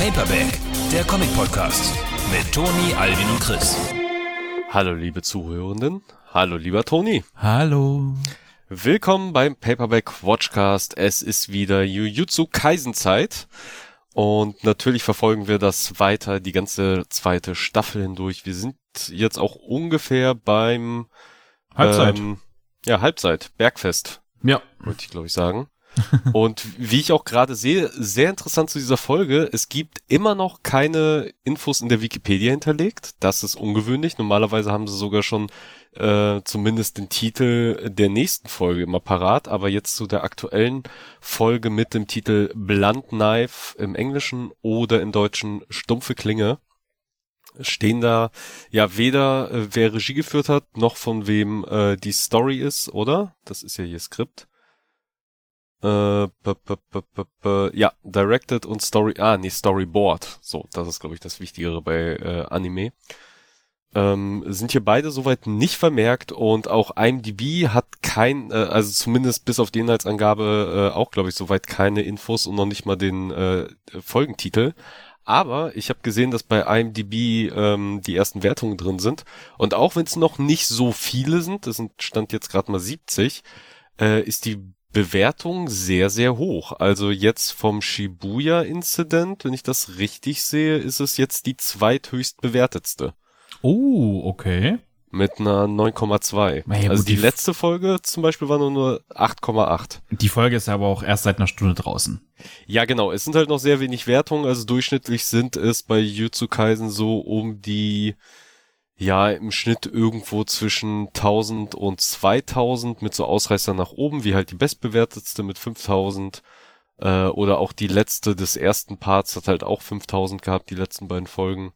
Paperback, der Comic-Podcast mit Toni, Alvin und Chris. Hallo liebe Zuhörenden, hallo lieber Toni. Hallo. Willkommen beim Paperback Watchcast. Es ist wieder Jujutsu Kaisen Zeit. Und natürlich verfolgen wir das weiter, die ganze zweite Staffel hindurch. Wir sind jetzt auch ungefähr beim Halbzeit. Ähm, ja, Halbzeit, Bergfest, Ja. wollte ich glaube ich sagen. Und wie ich auch gerade sehe, sehr interessant zu dieser Folge, es gibt immer noch keine Infos in der Wikipedia hinterlegt. Das ist ungewöhnlich. Normalerweise haben sie sogar schon äh, zumindest den Titel der nächsten Folge immer parat, aber jetzt zu der aktuellen Folge mit dem Titel Blunt Knife im Englischen oder im Deutschen Stumpfe Klinge stehen da ja weder äh, wer Regie geführt hat, noch von wem äh, die Story ist, oder? Das ist ja hier Skript. Äh, -b -b -b ja, directed und Story, ah, nee, Storyboard. So, das ist, glaube ich, das Wichtigere bei äh, Anime. Ähm, sind hier beide soweit nicht vermerkt und auch IMDb hat kein, äh, also zumindest bis auf die Inhaltsangabe äh, auch, glaube ich, soweit keine Infos und noch nicht mal den äh, Folgentitel. Aber ich habe gesehen, dass bei IMDb ähm, die ersten Wertungen drin sind. Und auch wenn es noch nicht so viele sind, das sind stand jetzt gerade mal 70, äh, ist die Bewertung sehr, sehr hoch. Also jetzt vom Shibuya-Incident, wenn ich das richtig sehe, ist es jetzt die zweithöchst bewertetste. Oh, okay. Mit einer 9,2. Na ja, also die die- letzte Folge zum Beispiel war nur, nur 8,8. Die Folge ist aber auch erst seit einer Stunde draußen. Ja, genau. Es sind halt noch sehr wenig Wertungen. Also durchschnittlich sind es bei Jutsu Kaisen so um die, ja, im Schnitt irgendwo zwischen 1000 und 2000 mit so Ausreißern nach oben, wie halt die bestbewertetste mit 5000. Äh, oder auch die letzte des ersten Parts hat halt auch 5000 gehabt, die letzten beiden Folgen.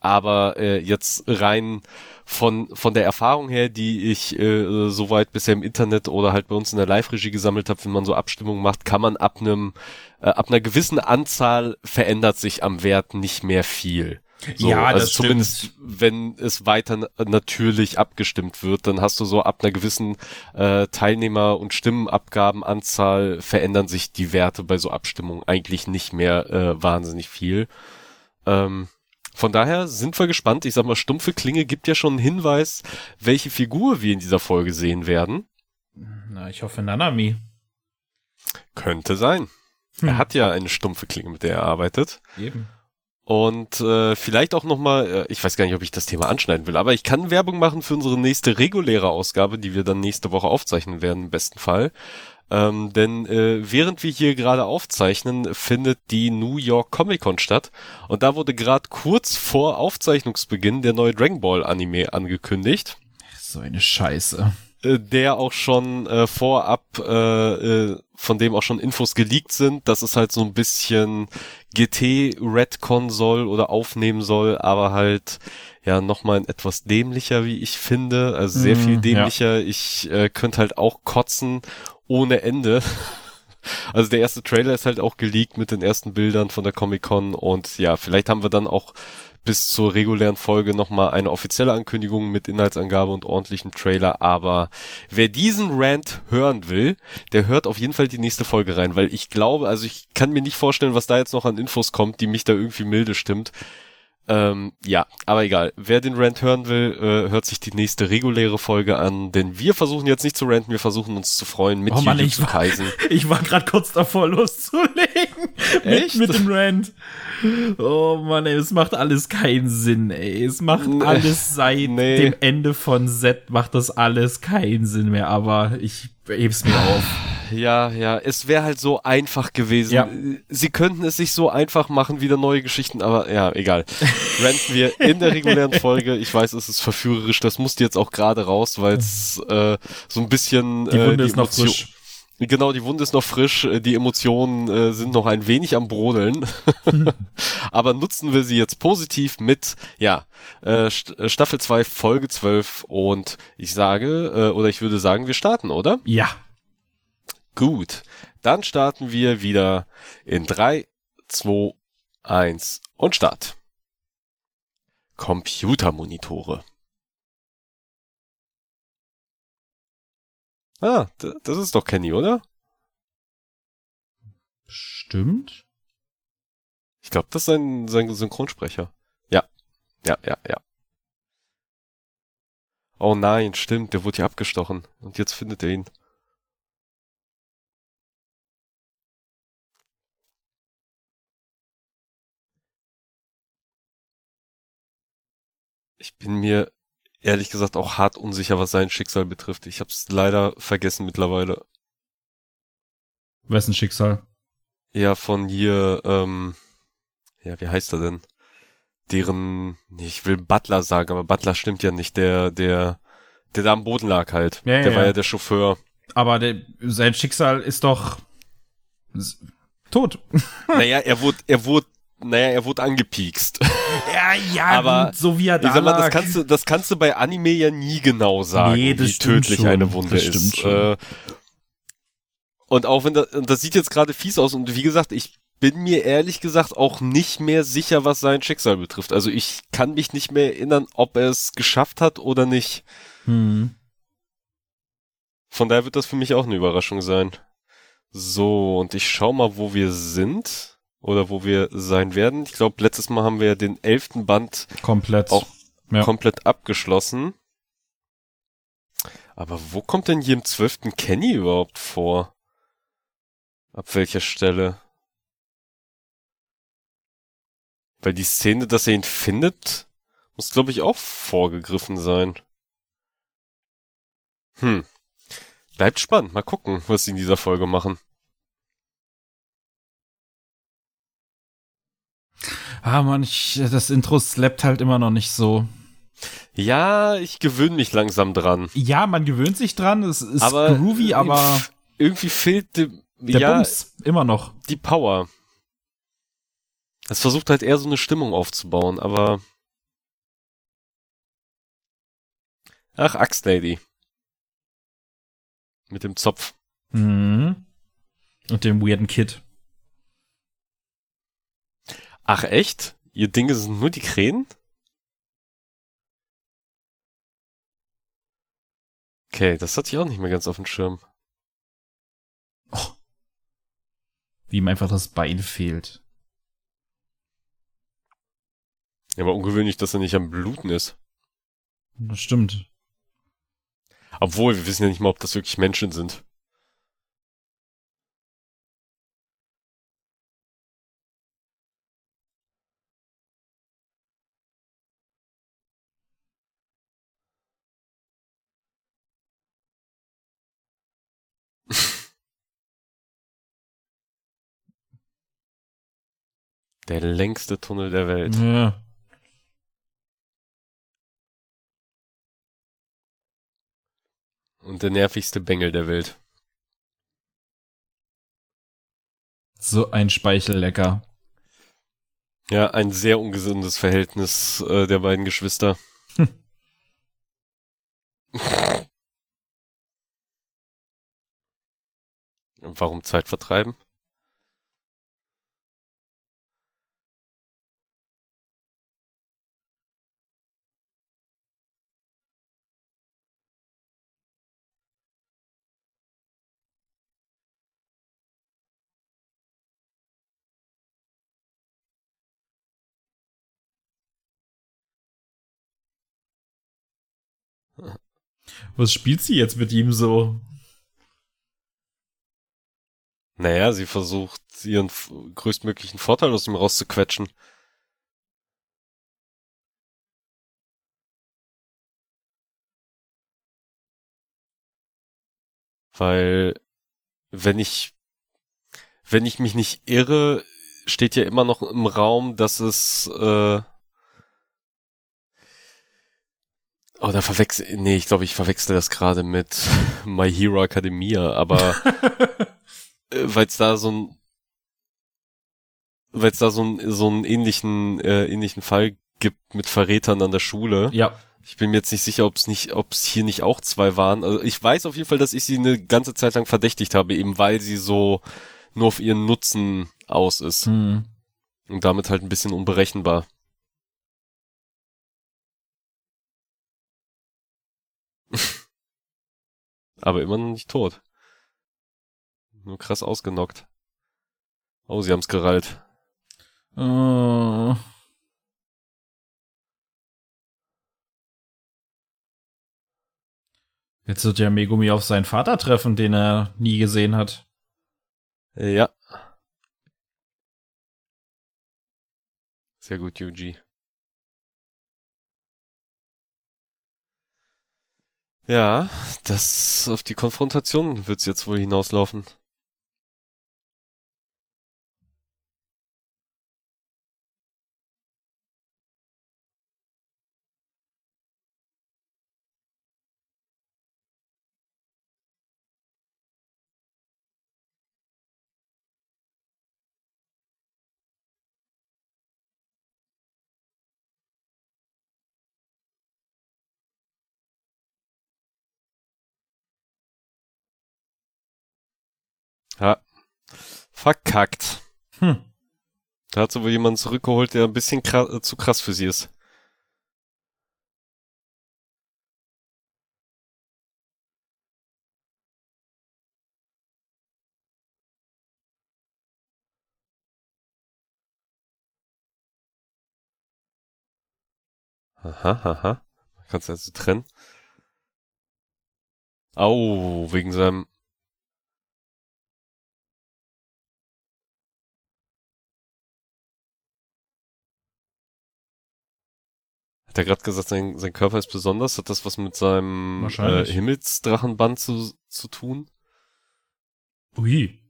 Aber äh, jetzt rein von von der Erfahrung her, die ich äh, soweit bisher im Internet oder halt bei uns in der Live-Regie gesammelt habe, wenn man so Abstimmungen macht, kann man ab einem äh, ab einer gewissen Anzahl verändert sich am Wert nicht mehr viel. So, Ja, also das stimmt. zumindest wenn es weiter na- natürlich abgestimmt wird, dann hast du so ab einer gewissen äh, Teilnehmer- und Stimmenabgabenanzahl verändern sich die Werte bei so Abstimmungen eigentlich nicht mehr äh, wahnsinnig viel. Ähm, von daher sind wir gespannt. Ich sag mal, stumpfe Klinge gibt ja schon einen Hinweis, welche Figur wir in dieser Folge sehen werden. Na, ich hoffe Nanami. Könnte sein. Hm. Er hat ja eine stumpfe Klinge, mit der er arbeitet. Eben. Und äh, vielleicht auch nochmal, äh, ich weiß gar nicht, ob ich das Thema anschneiden will, aber ich kann Werbung machen für unsere nächste reguläre Ausgabe, die wir dann nächste Woche aufzeichnen werden, im besten Fall. Ähm, denn äh, während wir hier gerade aufzeichnen, findet die New York Comic Con statt. Und da wurde gerade kurz vor Aufzeichnungsbeginn der neue Dragon Ball Anime angekündigt So eine Scheiße. Äh, der auch schon äh, vorab, äh, äh, von dem auch schon Infos geleakt sind, dass es halt so ein bisschen GT Redcon soll oder aufnehmen soll, aber halt ja nochmal ein etwas dämlicher, wie ich finde, also sehr Mm, viel ja. dämlicher. Ich äh, könnte halt auch kotzen ohne Ende. Also der erste Trailer ist halt auch geleakt mit den ersten Bildern von der Comic Con und ja, vielleicht haben wir dann auch bis zur regulären Folge nochmal eine offizielle Ankündigung mit Inhaltsangabe und ordentlichen Trailer. Aber wer diesen Rant hören will, der hört auf jeden Fall die nächste Folge rein, weil ich glaube, also ich kann mir nicht vorstellen, was da jetzt noch an Infos kommt, die mich da irgendwie milde stimmt. Ähm, ja, aber egal. Wer den Rant hören will, äh, hört sich die nächste reguläre Folge an, denn wir versuchen jetzt nicht zu ranten, wir versuchen uns zu freuen mit Oh Mann, ich Jujutsu war- Kaisen. Ich war gerade kurz davor loszulegen. Mit, mit dem Rant. Oh Mann, ey, es macht alles keinen Sinn, ey. Es macht Nee. alles seit Nee. dem Ende von Z macht das alles keinen Sinn mehr, aber ich heb's mir auf. Ja, ja, es wäre halt so einfach gewesen. Ja. Sie könnten es sich so einfach machen, wieder neue Geschichten, aber ja, egal. Ranten wir in der regulären Folge. Ich weiß, es ist verführerisch, das musste jetzt auch gerade raus, weil es äh, so ein bisschen Die äh, Wunde ist noch frisch. Genau, die Wunde ist noch frisch, äh, die Emotionen äh, sind noch ein wenig am Brodeln. Aber nutzen wir sie jetzt positiv mit, ja, äh, äh, Staffel 2, Folge 12 und ich sage, äh, oder ich würde sagen, wir starten, oder? Ja. Gut, dann starten wir wieder in 3, 2, 1 und Start. Computermonitore. Ah, das ist doch Kenny, oder? Stimmt. Ich glaube, das ist sein, sein Synchronsprecher. Ja. Ja, ja, ja. Oh nein, stimmt, der wurde ja abgestochen. Und jetzt findet er ihn. Ich bin mir ehrlich gesagt auch hart unsicher, was sein Schicksal betrifft. Ich hab's leider vergessen mittlerweile. Wessen Schicksal? Ja, von hier, ähm, ja, wie heißt er denn? Deren, ich will Butler sagen, aber Butler stimmt ja nicht. Der, der, der da am Boden lag halt. Ja, der ja, war ja. ja der Chauffeur. Aber der, sein Schicksal ist doch tot. naja, er wurde, er wurde, naja, er wurde angepiekst. Ja, ja, Aber gut, so wie er da ich sag mal, das kannst du, das kannst du bei Anime ja nie genau sagen, Nee, wie tödlich schon. eine Wunde Das ist. Äh, und auch wenn das, und das sieht jetzt gerade fies aus und wie gesagt, ich bin mir ehrlich gesagt auch nicht mehr sicher, was sein Schicksal betrifft. Also ich kann mich nicht mehr erinnern, ob er es geschafft hat oder nicht. Hm. Von daher wird das für mich auch eine Überraschung sein. So, und ich schau mal, wo wir sind oder wo wir sein werden. Ich glaube, letztes Mal haben wir ja den elften Band Komplett. Auch Ja. komplett abgeschlossen. Aber wo kommt denn hier im zwölften Kenny überhaupt vor? Ab welcher Stelle? Weil die Szene, dass er ihn findet, muss glaube ich auch vorgegriffen sein. Hm. Bleibt spannend. Mal gucken, was sie in dieser Folge machen. Ah, man, ich, das Intro slappt halt immer noch nicht so. Ja, ich gewöhne mich langsam dran. Ja, man gewöhnt sich dran, es ist aber groovy, aber irgendwie fehlt dem, der ja, Bums immer noch. die Power. Es versucht halt eher so eine Stimmung aufzubauen, aber. Ach, Axtlady. Mit dem Zopf. Mhm. Und dem weirden Kid. Ach, echt? Ihr Dinge sind nur die Krähen? Okay, das hatte ich auch nicht mehr ganz auf dem Schirm. Wie ihm einfach das Bein fehlt. Ja, aber ungewöhnlich, dass er nicht am Bluten ist. Das stimmt. Obwohl, wir wissen ja nicht mal, ob das wirklich Menschen sind. Der längste Tunnel der Welt. Ja. Und der nervigste Bengel der Welt. So ein Speichellecker. Ja, ein sehr ungesundes Verhältnis äh, der beiden Geschwister. Hm. Und Warum Zeit vertreiben? Was spielt sie jetzt mit ihm so? Naja, sie versucht, ihren größtmöglichen Vorteil aus ihm rauszuquetschen. Weil, wenn ich, wenn ich mich nicht irre, steht ja immer noch im Raum, dass es, äh, oh, da verwechsel, nee, ich glaube, ich verwechsel das gerade mit My Hero Academia, aber weil es da so ein weil es da so ein so einen ähnlichen äh, ähnlichen Fall gibt mit Verrätern an der Schule. ja. Ich bin mir jetzt nicht sicher, ob es nicht ob es hier nicht auch zwei waren. Also ich weiß auf jeden Fall, dass ich sie eine ganze Zeit lang verdächtigt habe, eben weil sie so nur auf ihren Nutzen aus ist Hm. und damit halt ein bisschen unberechenbar. Aber immer noch nicht tot. Nur krass ausgenockt. Oh, sie haben's gerallt. Oh. Jetzt wird ja Megumi auf seinen Vater treffen, den er nie gesehen hat. Ja. Sehr gut, Yuji. Ja, das auf die Konfrontation wird's jetzt wohl hinauslaufen. Ja. Verkackt. Hm. Da hat sie wohl jemanden zurückgeholt, der ein bisschen krass, äh, zu krass für sie ist. Aha, aha. Kannst du also trennen. Au, wegen seinem Hat er gerade gesagt, sein, sein Körper ist besonders? Hat das was mit seinem äh. Himmelsdrachenband zu, zu tun? Ui.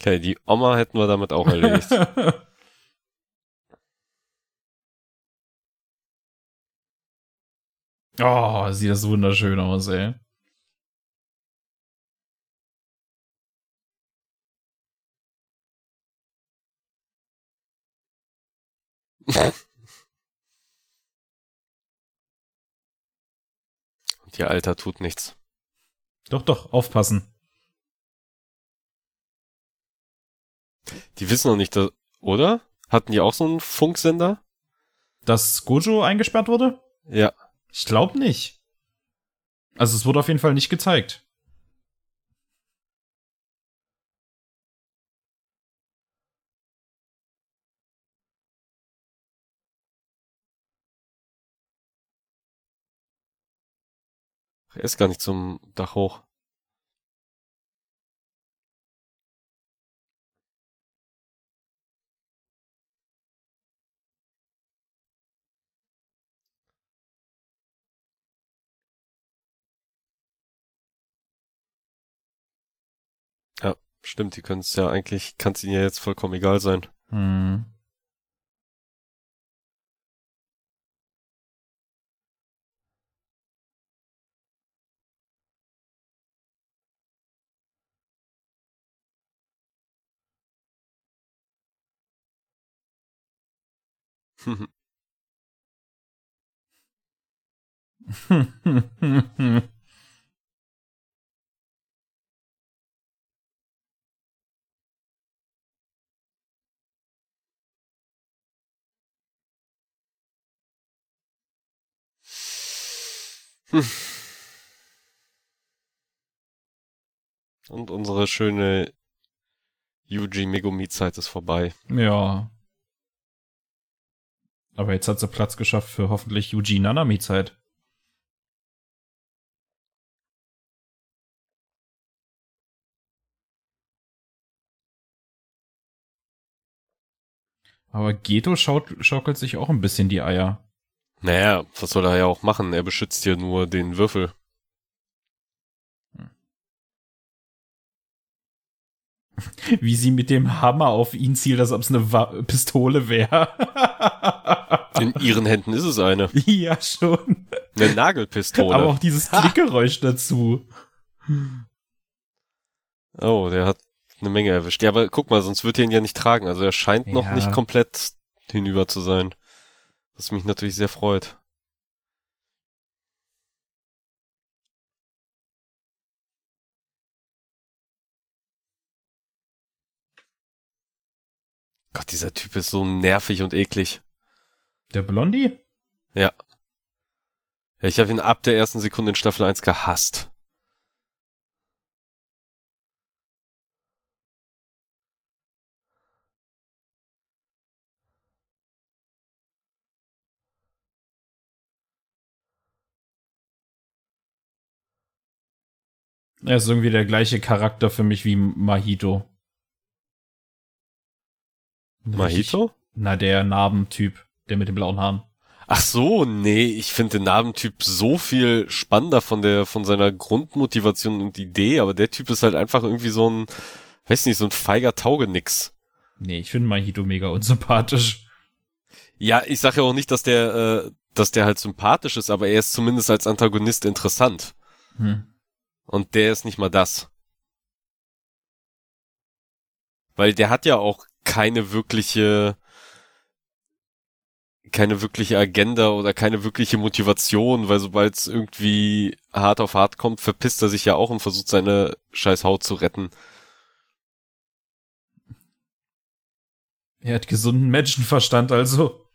Okay, die Oma hätten wir damit auch erledigt. oh, sieht das wunderschön aus, ey. Und ihr Alter tut nichts. Doch, doch, aufpassen. Die wissen noch nicht, dass, oder? Hatten die auch so einen Funksender? Dass Gojo eingesperrt wurde? Ja. Ich glaube nicht. Also es wurde auf jeden Fall nicht gezeigt. Er ist gar nicht zum Dach hoch. Ja, stimmt, die können es ja eigentlich, kann es ihnen ja jetzt vollkommen egal sein. Hm. Und unsere schöne Yuji Megumi-Zeit ist vorbei. ja. Aber jetzt hat sie Platz geschafft für hoffentlich Yuji Nanami-Zeit. Aber Geto schaukelt sich auch ein bisschen die Eier. Naja, was soll er ja auch machen? Er beschützt hier nur den Würfel. Wie sie mit dem Hammer auf ihn zielt, als ob es eine Wa Pistole wäre. In ihren Händen ist es eine. ja, schon. Eine Nagelpistole. Aber auch dieses Klickgeräusch dazu. Oh, der hat eine Menge erwischt. Ja, aber guck mal, sonst wird er ihn ja nicht tragen. Also er scheint noch Ja. nicht komplett hinüber zu sein. Was mich natürlich sehr freut. Gott, dieser Typ ist so nervig und eklig. Der Blondie? Ja. ja ich habe ihn ab der ersten Sekunde in Staffel 1 gehasst. Er ist irgendwie der gleiche Charakter für mich wie Mahito. Mahito? Na, der Narbentyp, der mit den blauen Haaren. Ach so, nee, ich finde den Narbentyp so viel spannender von der, von seiner Grundmotivation und Idee, aber der Typ ist halt einfach irgendwie so ein, weiß nicht, so ein feiger Taugenix. Nee, ich finde Mahito mega unsympathisch. Ja, ich sage ja auch nicht, dass der, äh, dass der halt sympathisch ist, aber er ist zumindest als Antagonist interessant. Hm. Und der ist nicht mal das. Weil der hat ja auch keine wirkliche, keine wirkliche Agenda oder keine wirkliche Motivation, weil sobald es irgendwie hart auf hart kommt, verpisst er sich ja auch und versucht seine scheiß Haut zu retten. Er hat gesunden Menschenverstand, also.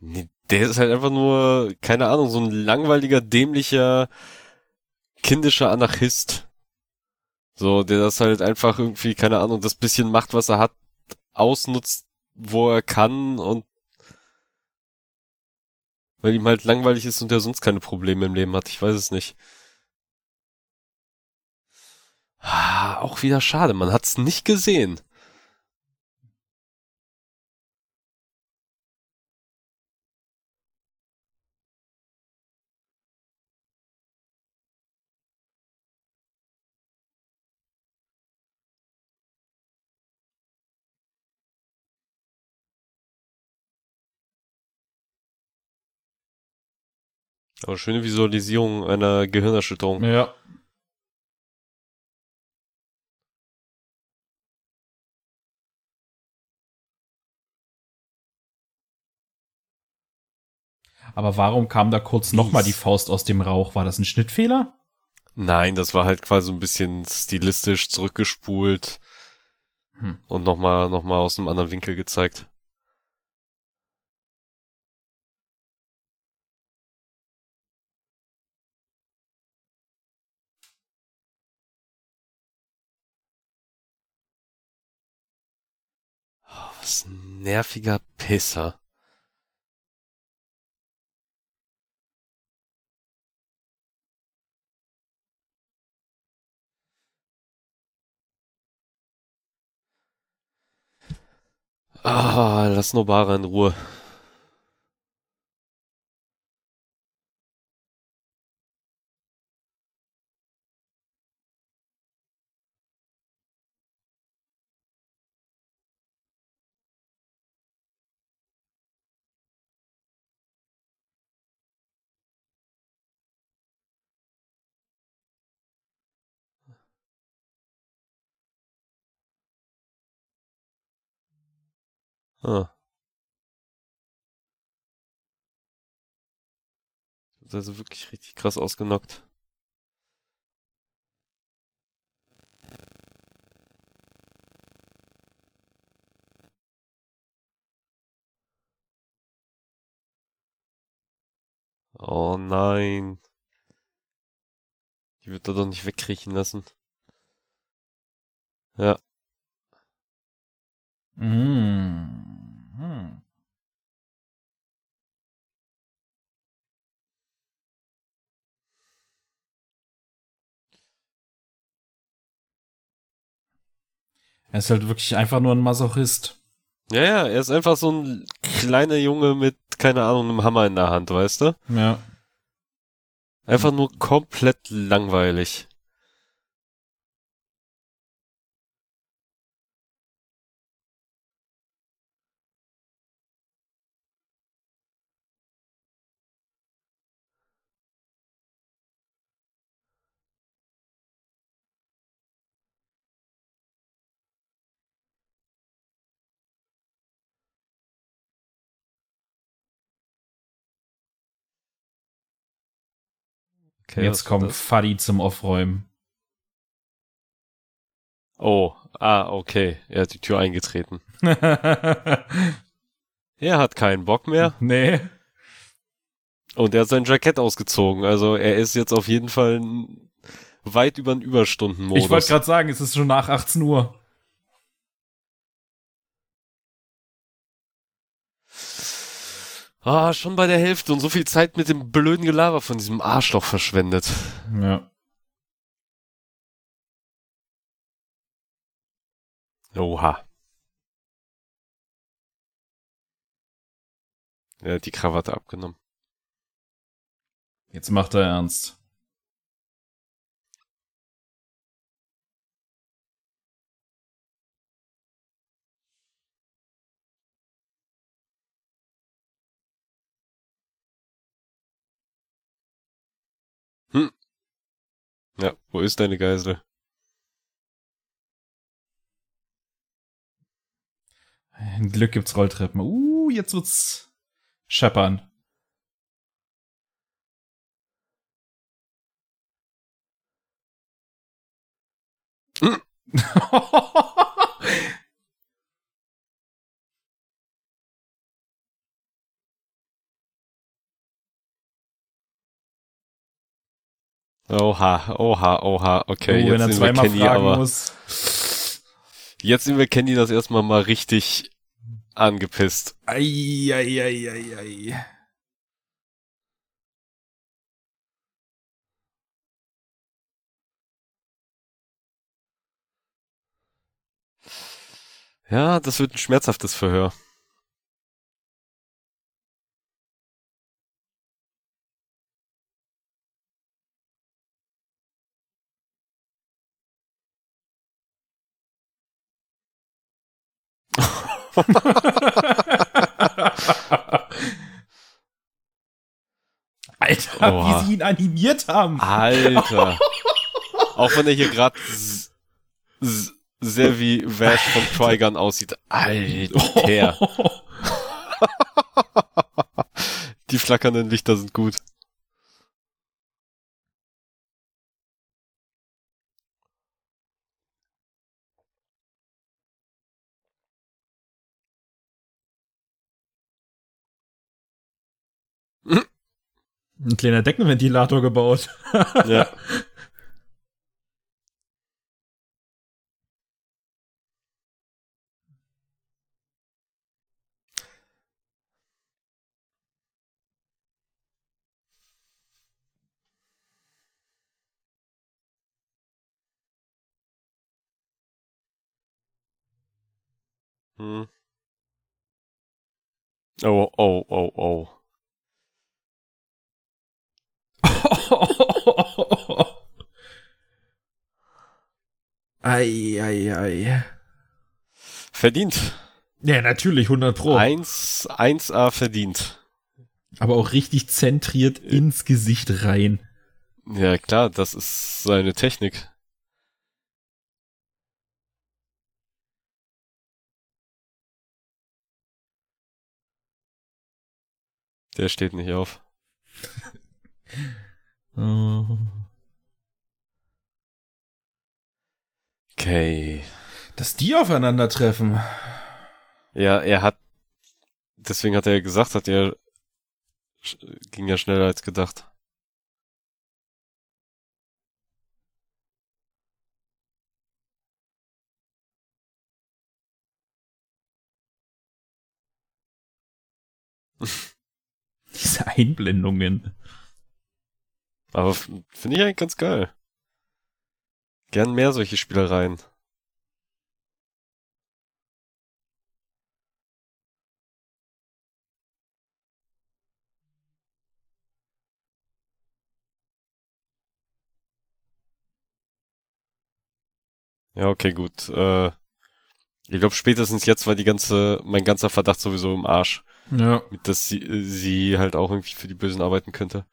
Nee, der ist halt einfach nur, keine Ahnung, so ein langweiliger, dämlicher, kindischer Anarchist. So, der das halt einfach irgendwie, keine Ahnung, das bisschen macht, was er hat, ausnutzt, wo er kann und weil ihm halt langweilig ist und er sonst keine Probleme im Leben hat. Ich weiß es nicht. Ah, auch wieder schade, man hat's nicht gesehen. Aber schöne Visualisierung einer Gehirnerschütterung. Ja. Aber warum kam da kurz nochmal die Faust aus dem Rauch? War das ein Schnittfehler? Nein, das war halt quasi so ein bisschen stilistisch zurückgespult Hm. und nochmal noch mal aus einem anderen Winkel gezeigt. Ein nerviger Pisser. Ah, lass Nobara in Ruhe. Ah. Also wirklich richtig krass ausgenockt. Oh nein. Die wird er doch nicht wegkriechen lassen. Ja. Mm. Hm. Er ist halt wirklich einfach nur ein Masochist. Ja, ja, er ist einfach so ein kleiner Junge mit, keine Ahnung, einem Hammer in der Hand, weißt du? Ja. Einfach nur komplett langweilig. Was Jetzt kommt? Fadi zum Aufräumen. Oh, ah, okay. Er hat die Tür eingetreten. Er hat keinen Bock mehr nee. und er hat sein Jackett ausgezogen. Also er ist jetzt auf jeden Fall n- weit über den Überstundenmodus. Ich wollte gerade sagen, es ist schon nach 18 Uhr. Ah, schon bei der Hälfte und so viel Zeit mit dem blöden Gelaber von diesem Arschloch verschwendet. Ja. Oha. Er hat die Krawatte abgenommen. Jetzt macht er ernst. Ja, wo ist deine Geisel? Ein Glück gibt's Rolltreppen. Uh, jetzt wird's scheppern. Oha, oha, oha. Okay, oh, wenn jetzt sehen wir zweimal Kenny, aber muss. jetzt sehen wir Kenny das erstmal mal richtig angepisst. Ei, ei, ei, ei, ei. Ja, das wird ein schmerzhaftes Verhör. Alter, Oha. wie sie ihn animiert haben. Alter. Auch wenn er hier gerade sehr wie Vash von Trigun aussieht. Alter. Die flackernden Lichter sind gut. Ein kleiner Deckenventilator gebaut. Ja. Hm. Oh, oh, oh, oh. Ei, ei, ei. Verdient. Ja, natürlich, 100 Pro. Eins, 1A verdient. Aber auch richtig zentriert ins Gesicht rein. Ja, klar, das ist seine Technik. Der steht nicht auf. Okay. Dass die aufeinandertreffen. Ja, er hat, deswegen hat er gesagt, hat er, ging ja schneller als gedacht. Diese Einblendungen. Aber finde ich eigentlich ganz geil. Gern mehr solche Spielereien. Ja, okay, gut. Äh, ich glaube, spätestens jetzt war die ganze, mein ganzer Verdacht sowieso im Arsch. Ja. Dass sie, sie halt auch irgendwie für die Bösen arbeiten könnte.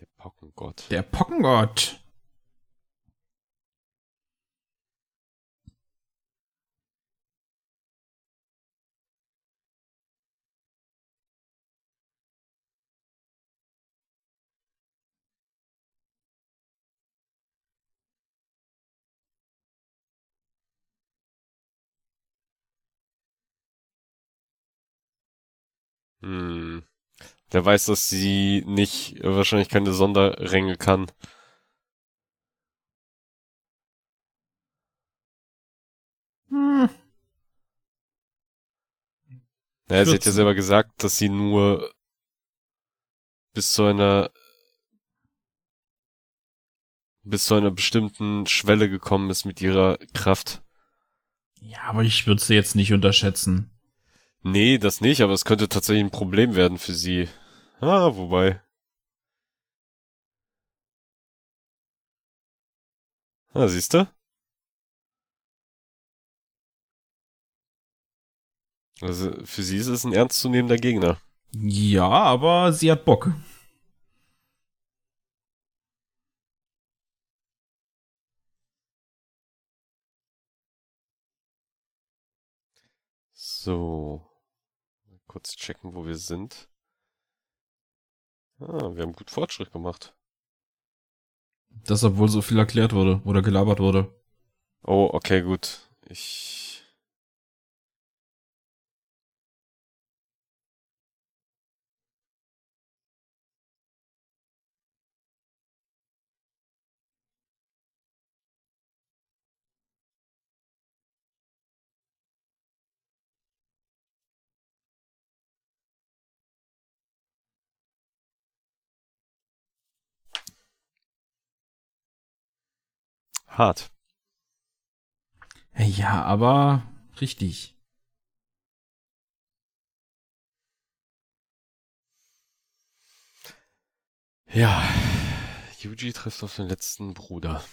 Der Pockengott. Der Pockengott. Hm. Der weiß, dass sie nicht, äh, wahrscheinlich keine Sonderränge kann. Hm. Ja, sie hat ja 14. selber gesagt, dass sie nur bis zu einer bis zu einer bestimmten Schwelle gekommen ist mit ihrer Kraft. Ja, aber ich würde sie jetzt nicht unterschätzen. Nee, das nicht, aber es könnte tatsächlich ein Problem werden für sie. Ah, wobei. Ah, siehst du? Also für sie ist es ein ernstzunehmender Gegner. Ja, aber sie hat Bock. So. Kurz checken, wo wir sind. Ah, wir haben gut Fortschritt gemacht. Das, obwohl so viel erklärt wurde oder gelabert wurde. Oh, okay, gut. Ich. Hart. Ja, aber richtig. Ja. Yuji trifft auf den letzten Bruder.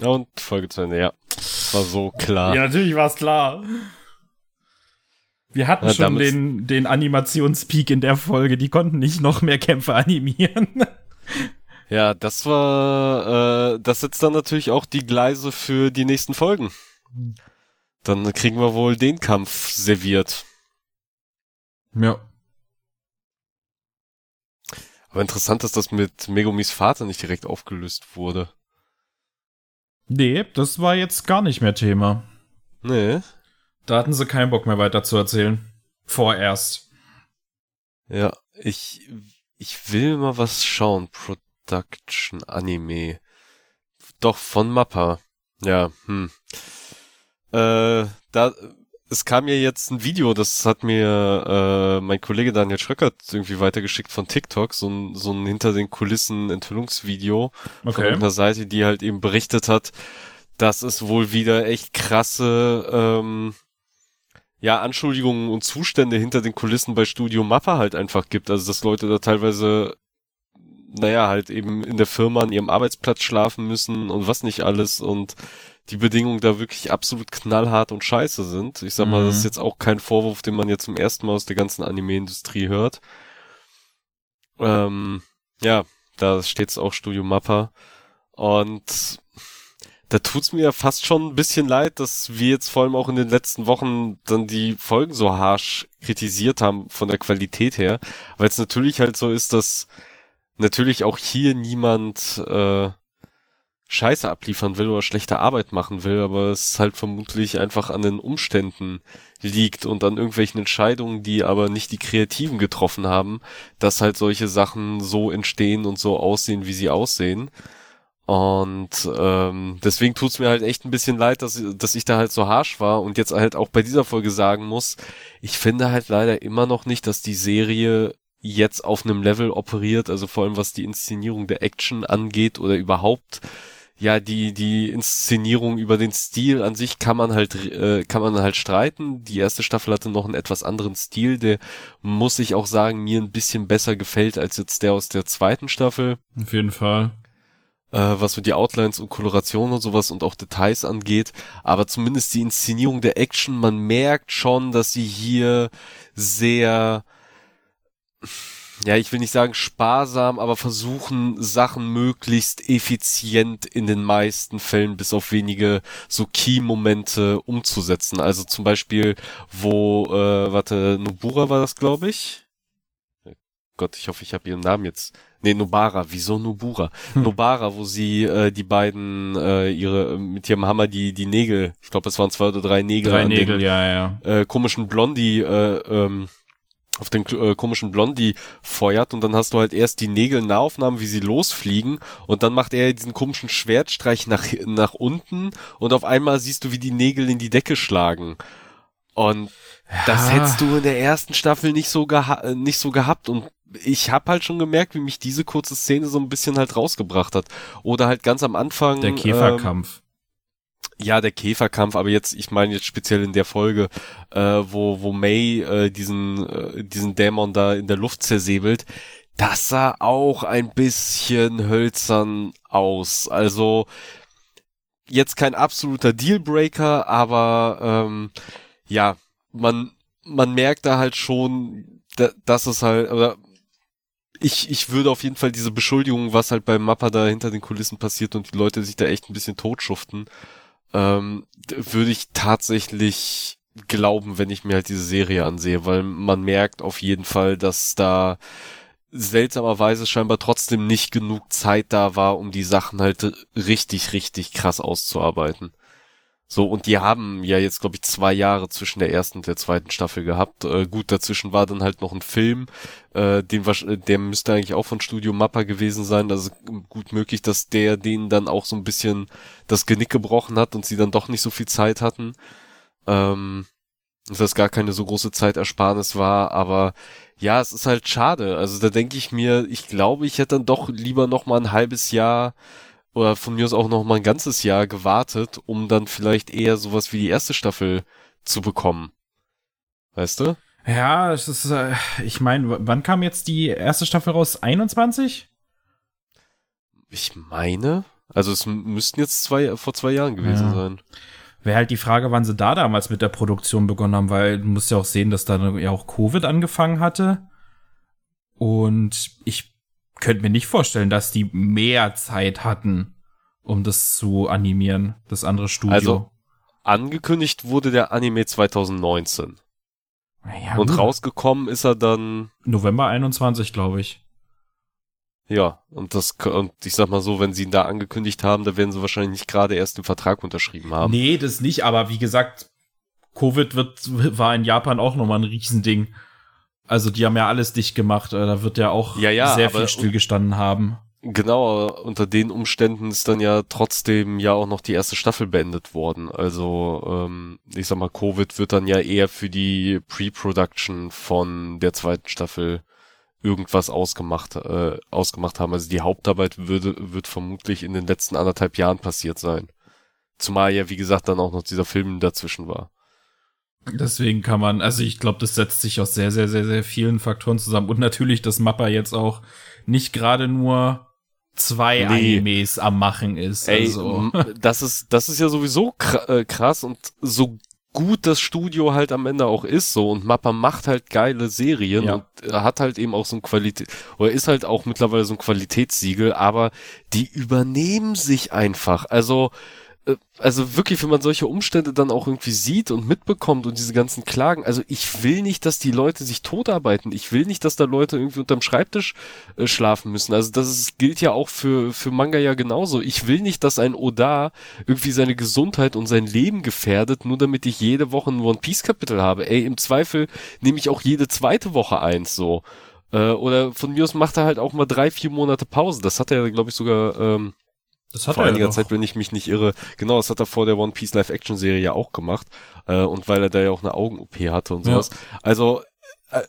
Und Folge zu Ende, ja. War so klar. Ja, natürlich war es klar. Wir hatten Ja, schon den, den Animationspeak in der Folge, die konnten nicht noch mehr Kämpfe animieren. Ja, das war, äh, das setzt dann natürlich auch die Gleise für die nächsten Folgen. Dann kriegen wir wohl den Kampf serviert. ja. Aber interessant ist, dass mit Megumis Vater nicht direkt aufgelöst wurde. Nee, das war jetzt gar nicht mehr Thema. Nee. Da hatten sie keinen Bock mehr weiter zu erzählen. Vorerst. Ja, ich, ich will mal was schauen. Production Anime. Doch, von Mappa. Ja, hm. Äh, da, es kam ja jetzt ein Video, das hat mir äh, mein Kollege Daniel Schröckert irgendwie weitergeschickt von TikTok, so ein, so ein hinter den Kulissen Enthüllungsvideo von Okay. irgendeiner Seite, die halt eben berichtet hat, dass es wohl wieder echt krasse ähm, ja, Anschuldigungen und Zustände hinter den Kulissen bei Studio Mappa halt einfach gibt. Also dass Leute da teilweise, naja, halt eben in der Firma an ihrem Arbeitsplatz schlafen müssen und was nicht alles und die Bedingungen da wirklich absolut knallhart und scheiße sind. Ich sag mal, Mhm. das ist jetzt auch kein Vorwurf, den man jetzt zum ersten Mal aus der ganzen Anime-Industrie hört. Ähm, ja, da steht's auch Studio Mappa. Und da tut's mir fast schon ein bisschen leid, dass wir jetzt vor allem auch in den letzten Wochen dann die Folgen so harsch kritisiert haben von der Qualität her, weil es natürlich halt so ist, dass natürlich auch hier niemand äh, Scheiße abliefern will oder schlechte Arbeit machen will, aber es halt vermutlich einfach an den Umständen liegt und an irgendwelchen Entscheidungen, die aber nicht die Kreativen getroffen haben, dass halt solche Sachen so entstehen und so aussehen, wie sie aussehen. Und ähm, deswegen tut's mir halt echt ein bisschen leid, dass, dass ich da halt so harsh war und jetzt halt auch bei dieser Folge sagen muss, ich finde halt leider immer noch nicht, dass die Serie jetzt auf einem Level operiert, also vor allem was die Inszenierung der Action angeht oder überhaupt ja, die, die Inszenierung über den Stil an sich kann man halt, äh, kann man halt streiten. Die erste Staffel hatte noch einen etwas anderen Stil, der muss ich auch sagen, mir ein bisschen besser gefällt als jetzt der aus der zweiten Staffel Auf jeden Fall. Äh, was so die Outlines und Koloration und sowas und auch Details angeht. Aber zumindest die Inszenierung der Action, man merkt schon, dass sie hier sehr, ja, ich will nicht sagen sparsam, aber versuchen, Sachen möglichst effizient in den meisten Fällen bis auf wenige so Key-Momente umzusetzen. Also zum Beispiel, wo, äh, warte, Nobura war das, glaube ich? Gott, ich hoffe, ich habe ihren Namen jetzt. Nee, Nobara, wieso Nobura? Hm. Nobara, wo sie äh, die beiden äh, ihre mit ihrem Hammer die die Nägel, ich glaube, es waren zwei oder drei Nägel, Drei Nägel, den ja, ja. äh, komischen Blondie äh, ähm, auf den äh, komischen Blondie feuert und dann hast du halt erst die Nägel Nahaufnahmen, wie sie losfliegen und dann macht er diesen komischen Schwertstreich nach, nach unten und auf einmal siehst du, wie die Nägel in die Decke schlagen. Und ja. das hättest du in der ersten Staffel nicht so, geha nicht so gehabt und ich habe halt schon gemerkt, wie mich diese kurze Szene so ein bisschen halt rausgebracht hat. Oder halt ganz am Anfang. Der Käferkampf. Ähm, ja, der Käferkampf, aber jetzt, ich meine jetzt speziell in der Folge, äh, wo, wo May äh, diesen, äh, diesen Dämon da in der Luft zersäbelt, das sah auch ein bisschen hölzern aus. Also jetzt kein absoluter Dealbreaker, aber ähm, ja, man, man merkt da halt schon, da, dass es halt, oder ich, ich würde auf jeden Fall diese Beschuldigung, was halt beim Mappa da hinter den Kulissen passiert und die Leute sich da echt ein bisschen totschuften, ähm, würde ich tatsächlich glauben, wenn ich mir halt diese Serie ansehe, weil man merkt auf jeden Fall, dass da seltsamerweise scheinbar trotzdem nicht genug Zeit da war, um die Sachen halt richtig, richtig krass auszuarbeiten. So, und die haben ja jetzt, glaube ich, zwei Jahre zwischen der ersten und der zweiten Staffel gehabt. Äh, gut, dazwischen war dann halt noch ein Film, äh, den der müsste eigentlich auch von Studio Mappa gewesen sein. Also gut möglich, dass der denen dann auch so ein bisschen das Genick gebrochen hat und sie dann doch nicht so viel Zeit hatten. Ähm, dass das gar keine so große Zeitersparnis war, aber ja, es ist halt schade. Also da denke ich mir, ich glaube, ich hätte dann doch lieber noch mal ein halbes Jahr oder von mir aus auch noch mal ein ganzes Jahr gewartet, um dann vielleicht eher sowas wie die erste Staffel zu bekommen. Weißt du? Ja, es ist, äh, ich meine, wann kam jetzt die erste Staffel raus? 21? Ich meine, also es müssten jetzt zwei, vor zwei Jahren gewesen ja. sein. Wäre halt die Frage, wann sie da damals mit der Produktion begonnen haben, weil du musst ja auch sehen, dass da ja auch Covid angefangen hatte. Und ich könnte mir nicht vorstellen, dass die mehr Zeit hatten, um das zu animieren, das andere Studio. Also angekündigt wurde der Anime 2019. Ja, und gut. rausgekommen ist er dann November 21, glaube ich. Ja, und das und ich sag mal so, wenn sie ihn da angekündigt haben, da werden sie wahrscheinlich nicht gerade erst den Vertrag unterschrieben haben. Nee, das nicht, aber wie gesagt, Covid wird war in Japan auch nochmal ein Riesending. Also die haben ja alles dicht gemacht. Äh, da wird ja auch ja, ja, sehr viel stillgestanden haben. Genau, unter den Umständen ist dann ja trotzdem ja auch noch die erste Staffel beendet worden. Also ähm, ich sag mal, Covid wird dann ja eher für die Pre-Production von der zweiten Staffel irgendwas ausgemacht, äh, ausgemacht haben. Also die Hauptarbeit würde, wird vermutlich in den letzten anderthalb Jahren passiert sein. Zumal ja, wie gesagt, dann auch noch dieser Film dazwischen war. Deswegen kann man, also ich glaube, das setzt sich aus sehr, sehr, sehr, sehr vielen Faktoren zusammen. Und natürlich, dass Mappa jetzt auch nicht gerade nur zwei nee. Animes am Machen ist. Ey, also. das ist, das ist ja sowieso äh, krass und so gut das Studio halt am Ende auch ist so und Mappa macht halt geile Serien ja. und hat halt eben auch so ein Qualität oder ist halt auch mittlerweile so ein Qualitätssiegel, aber die übernehmen sich einfach. Also äh, also wirklich, wenn man solche Umstände dann auch irgendwie sieht und mitbekommt und diese ganzen Klagen, also ich will nicht, dass die Leute sich totarbeiten. Ich will nicht, dass da Leute irgendwie unterm Schreibtisch äh, schlafen müssen. Also das ist, gilt ja auch für, für Manga ja genauso. Ich will nicht, dass ein Oda irgendwie seine Gesundheit und sein Leben gefährdet, nur damit ich jede Woche ein One Piece Kapitel habe. Ey, im Zweifel nehme ich auch jede zweite Woche eins so. Äh, oder von mir aus macht er halt auch mal drei, vier Monate Pause. Das hat er, glaube ich, sogar ähm, das hat vor er einiger ja Zeit, wenn ich mich nicht irre. Genau, das hat er vor der One Piece Live Action Serie ja auch gemacht. Äh, und weil er da ja auch eine Augen-OP hatte und sowas. Ja. Also, äh,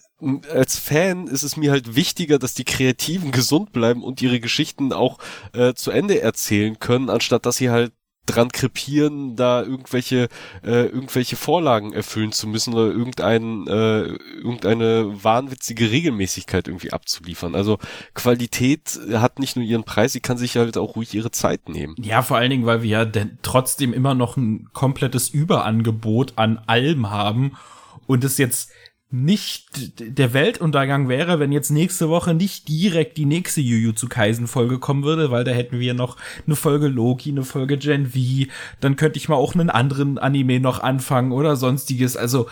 als Fan ist es mir halt wichtiger, dass die Kreativen gesund bleiben und ihre Geschichten auch äh, zu Ende erzählen können, anstatt dass sie halt dran krepieren, da irgendwelche äh, irgendwelche Vorlagen erfüllen zu müssen oder irgendein, äh, irgendeine wahnwitzige Regelmäßigkeit irgendwie abzuliefern. Also Qualität hat nicht nur ihren Preis, sie kann sich halt auch ruhig ihre Zeit nehmen. Ja, vor allen Dingen, weil wir ja denn trotzdem immer noch ein komplettes Überangebot an allem haben und es jetzt nicht der Weltuntergang wäre, wenn jetzt nächste Woche nicht direkt die nächste Jujutsu Kaisen Folge kommen würde, weil da hätten wir noch eine Folge Loki, eine Folge Gen V, dann könnte ich mal auch einen anderen Anime noch anfangen oder sonstiges. Also,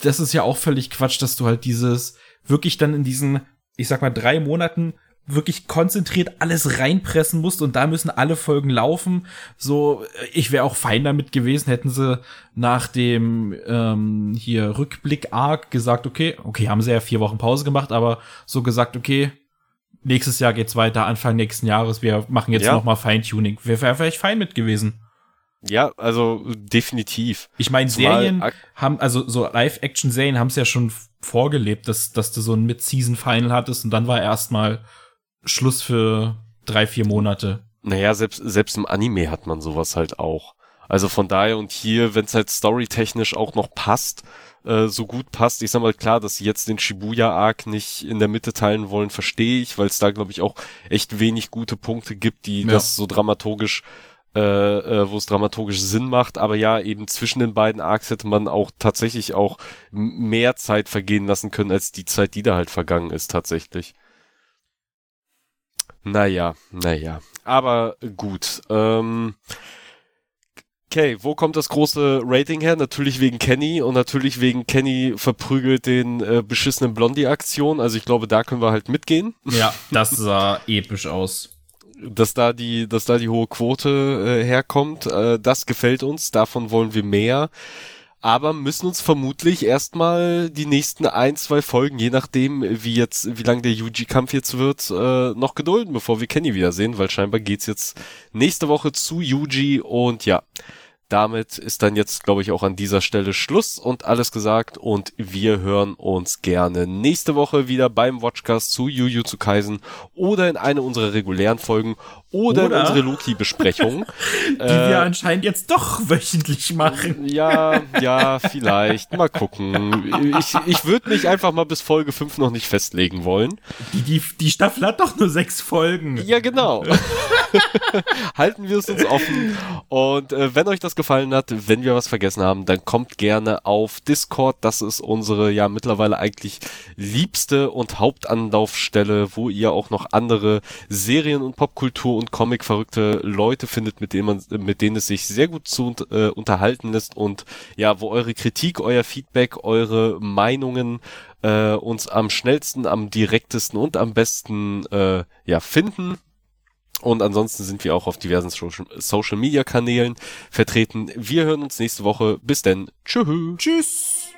das ist ja auch völlig Quatsch, dass du halt dieses wirklich dann in diesen, ich sag mal, drei Monaten wirklich konzentriert alles reinpressen musst und da müssen alle Folgen laufen. So, ich wäre auch fein damit gewesen, hätten sie nach dem ähm, hier Rückblick-Arc gesagt, okay, okay, haben sie ja vier Wochen Pause gemacht, aber so gesagt, okay, nächstes Jahr geht's weiter, Anfang nächsten Jahres, wir machen jetzt ja. nochmal Feintuning. Wäre wär vielleicht fein mit gewesen. Ja, also definitiv. Ich meine, Serien haben, also so Live-Action-Serien haben es ja schon vorgelebt, dass, dass du so ein Mid-Season-Final hattest und dann war erstmal Schluss für drei, vier Monate. Naja, selbst, selbst im Anime hat man sowas halt auch. Also von daher und hier, wenn es halt storytechnisch auch noch passt, äh, so gut passt, ich sag mal klar, dass sie jetzt den Shibuya-Arc nicht in der Mitte teilen wollen, verstehe ich, weil es da, glaube ich, auch echt wenig gute Punkte gibt, die ja. das so dramaturgisch äh, äh, wo es dramaturgisch Sinn macht, aber ja, eben zwischen den beiden Arcs hätte man auch tatsächlich auch mehr Zeit vergehen lassen können, als die Zeit, die da halt vergangen ist, tatsächlich. Naja, naja. Aber gut. Ähm, okay, wo kommt das große Rating her? Natürlich wegen Kenny und natürlich wegen Kenny verprügelt den äh, beschissenen Blondie-Aktion. Also ich glaube, da können wir halt mitgehen. Ja, das sah episch aus. Dass da die, dass da die hohe Quote äh, herkommt, äh, das gefällt uns. Davon wollen wir mehr aber müssen uns vermutlich erstmal die nächsten ein, zwei Folgen, je nachdem, wie jetzt, wie lang der Yuji-Kampf jetzt wird, äh, noch gedulden, bevor wir Kenny wiedersehen, weil scheinbar geht's jetzt nächste Woche zu Yuji und ja, damit ist dann jetzt, glaube ich, auch an dieser Stelle Schluss und alles gesagt und wir hören uns gerne nächste Woche wieder beim Watchcast zu Yu zu Kaisen oder in eine unserer regulären Folgen oder, oder? unsere Loki-Besprechung. die äh, wir anscheinend jetzt doch wöchentlich machen. Ja, ja, vielleicht. Mal gucken. Ich, ich würde mich einfach mal bis Folge 5 noch nicht festlegen wollen. Die, die, die Staffel hat doch nur sechs Folgen. Ja, genau. Halten wir es uns offen. Und äh, wenn euch das gefallen hat, wenn wir was vergessen haben, dann kommt gerne auf Discord. Das ist unsere ja mittlerweile eigentlich liebste und Hauptanlaufstelle, wo ihr auch noch andere Serien und Popkultur und Comic-verrückte Leute findet, mit denen man, mit denen es sich sehr gut zu äh, unterhalten lässt und ja, wo eure Kritik, euer Feedback, eure Meinungen äh, uns am schnellsten, am direktesten und am besten äh, ja finden. Und ansonsten sind wir auch auf diversen Social Media Kanälen vertreten. Wir hören uns nächste Woche. Bis denn. Tschüss. Tschüss.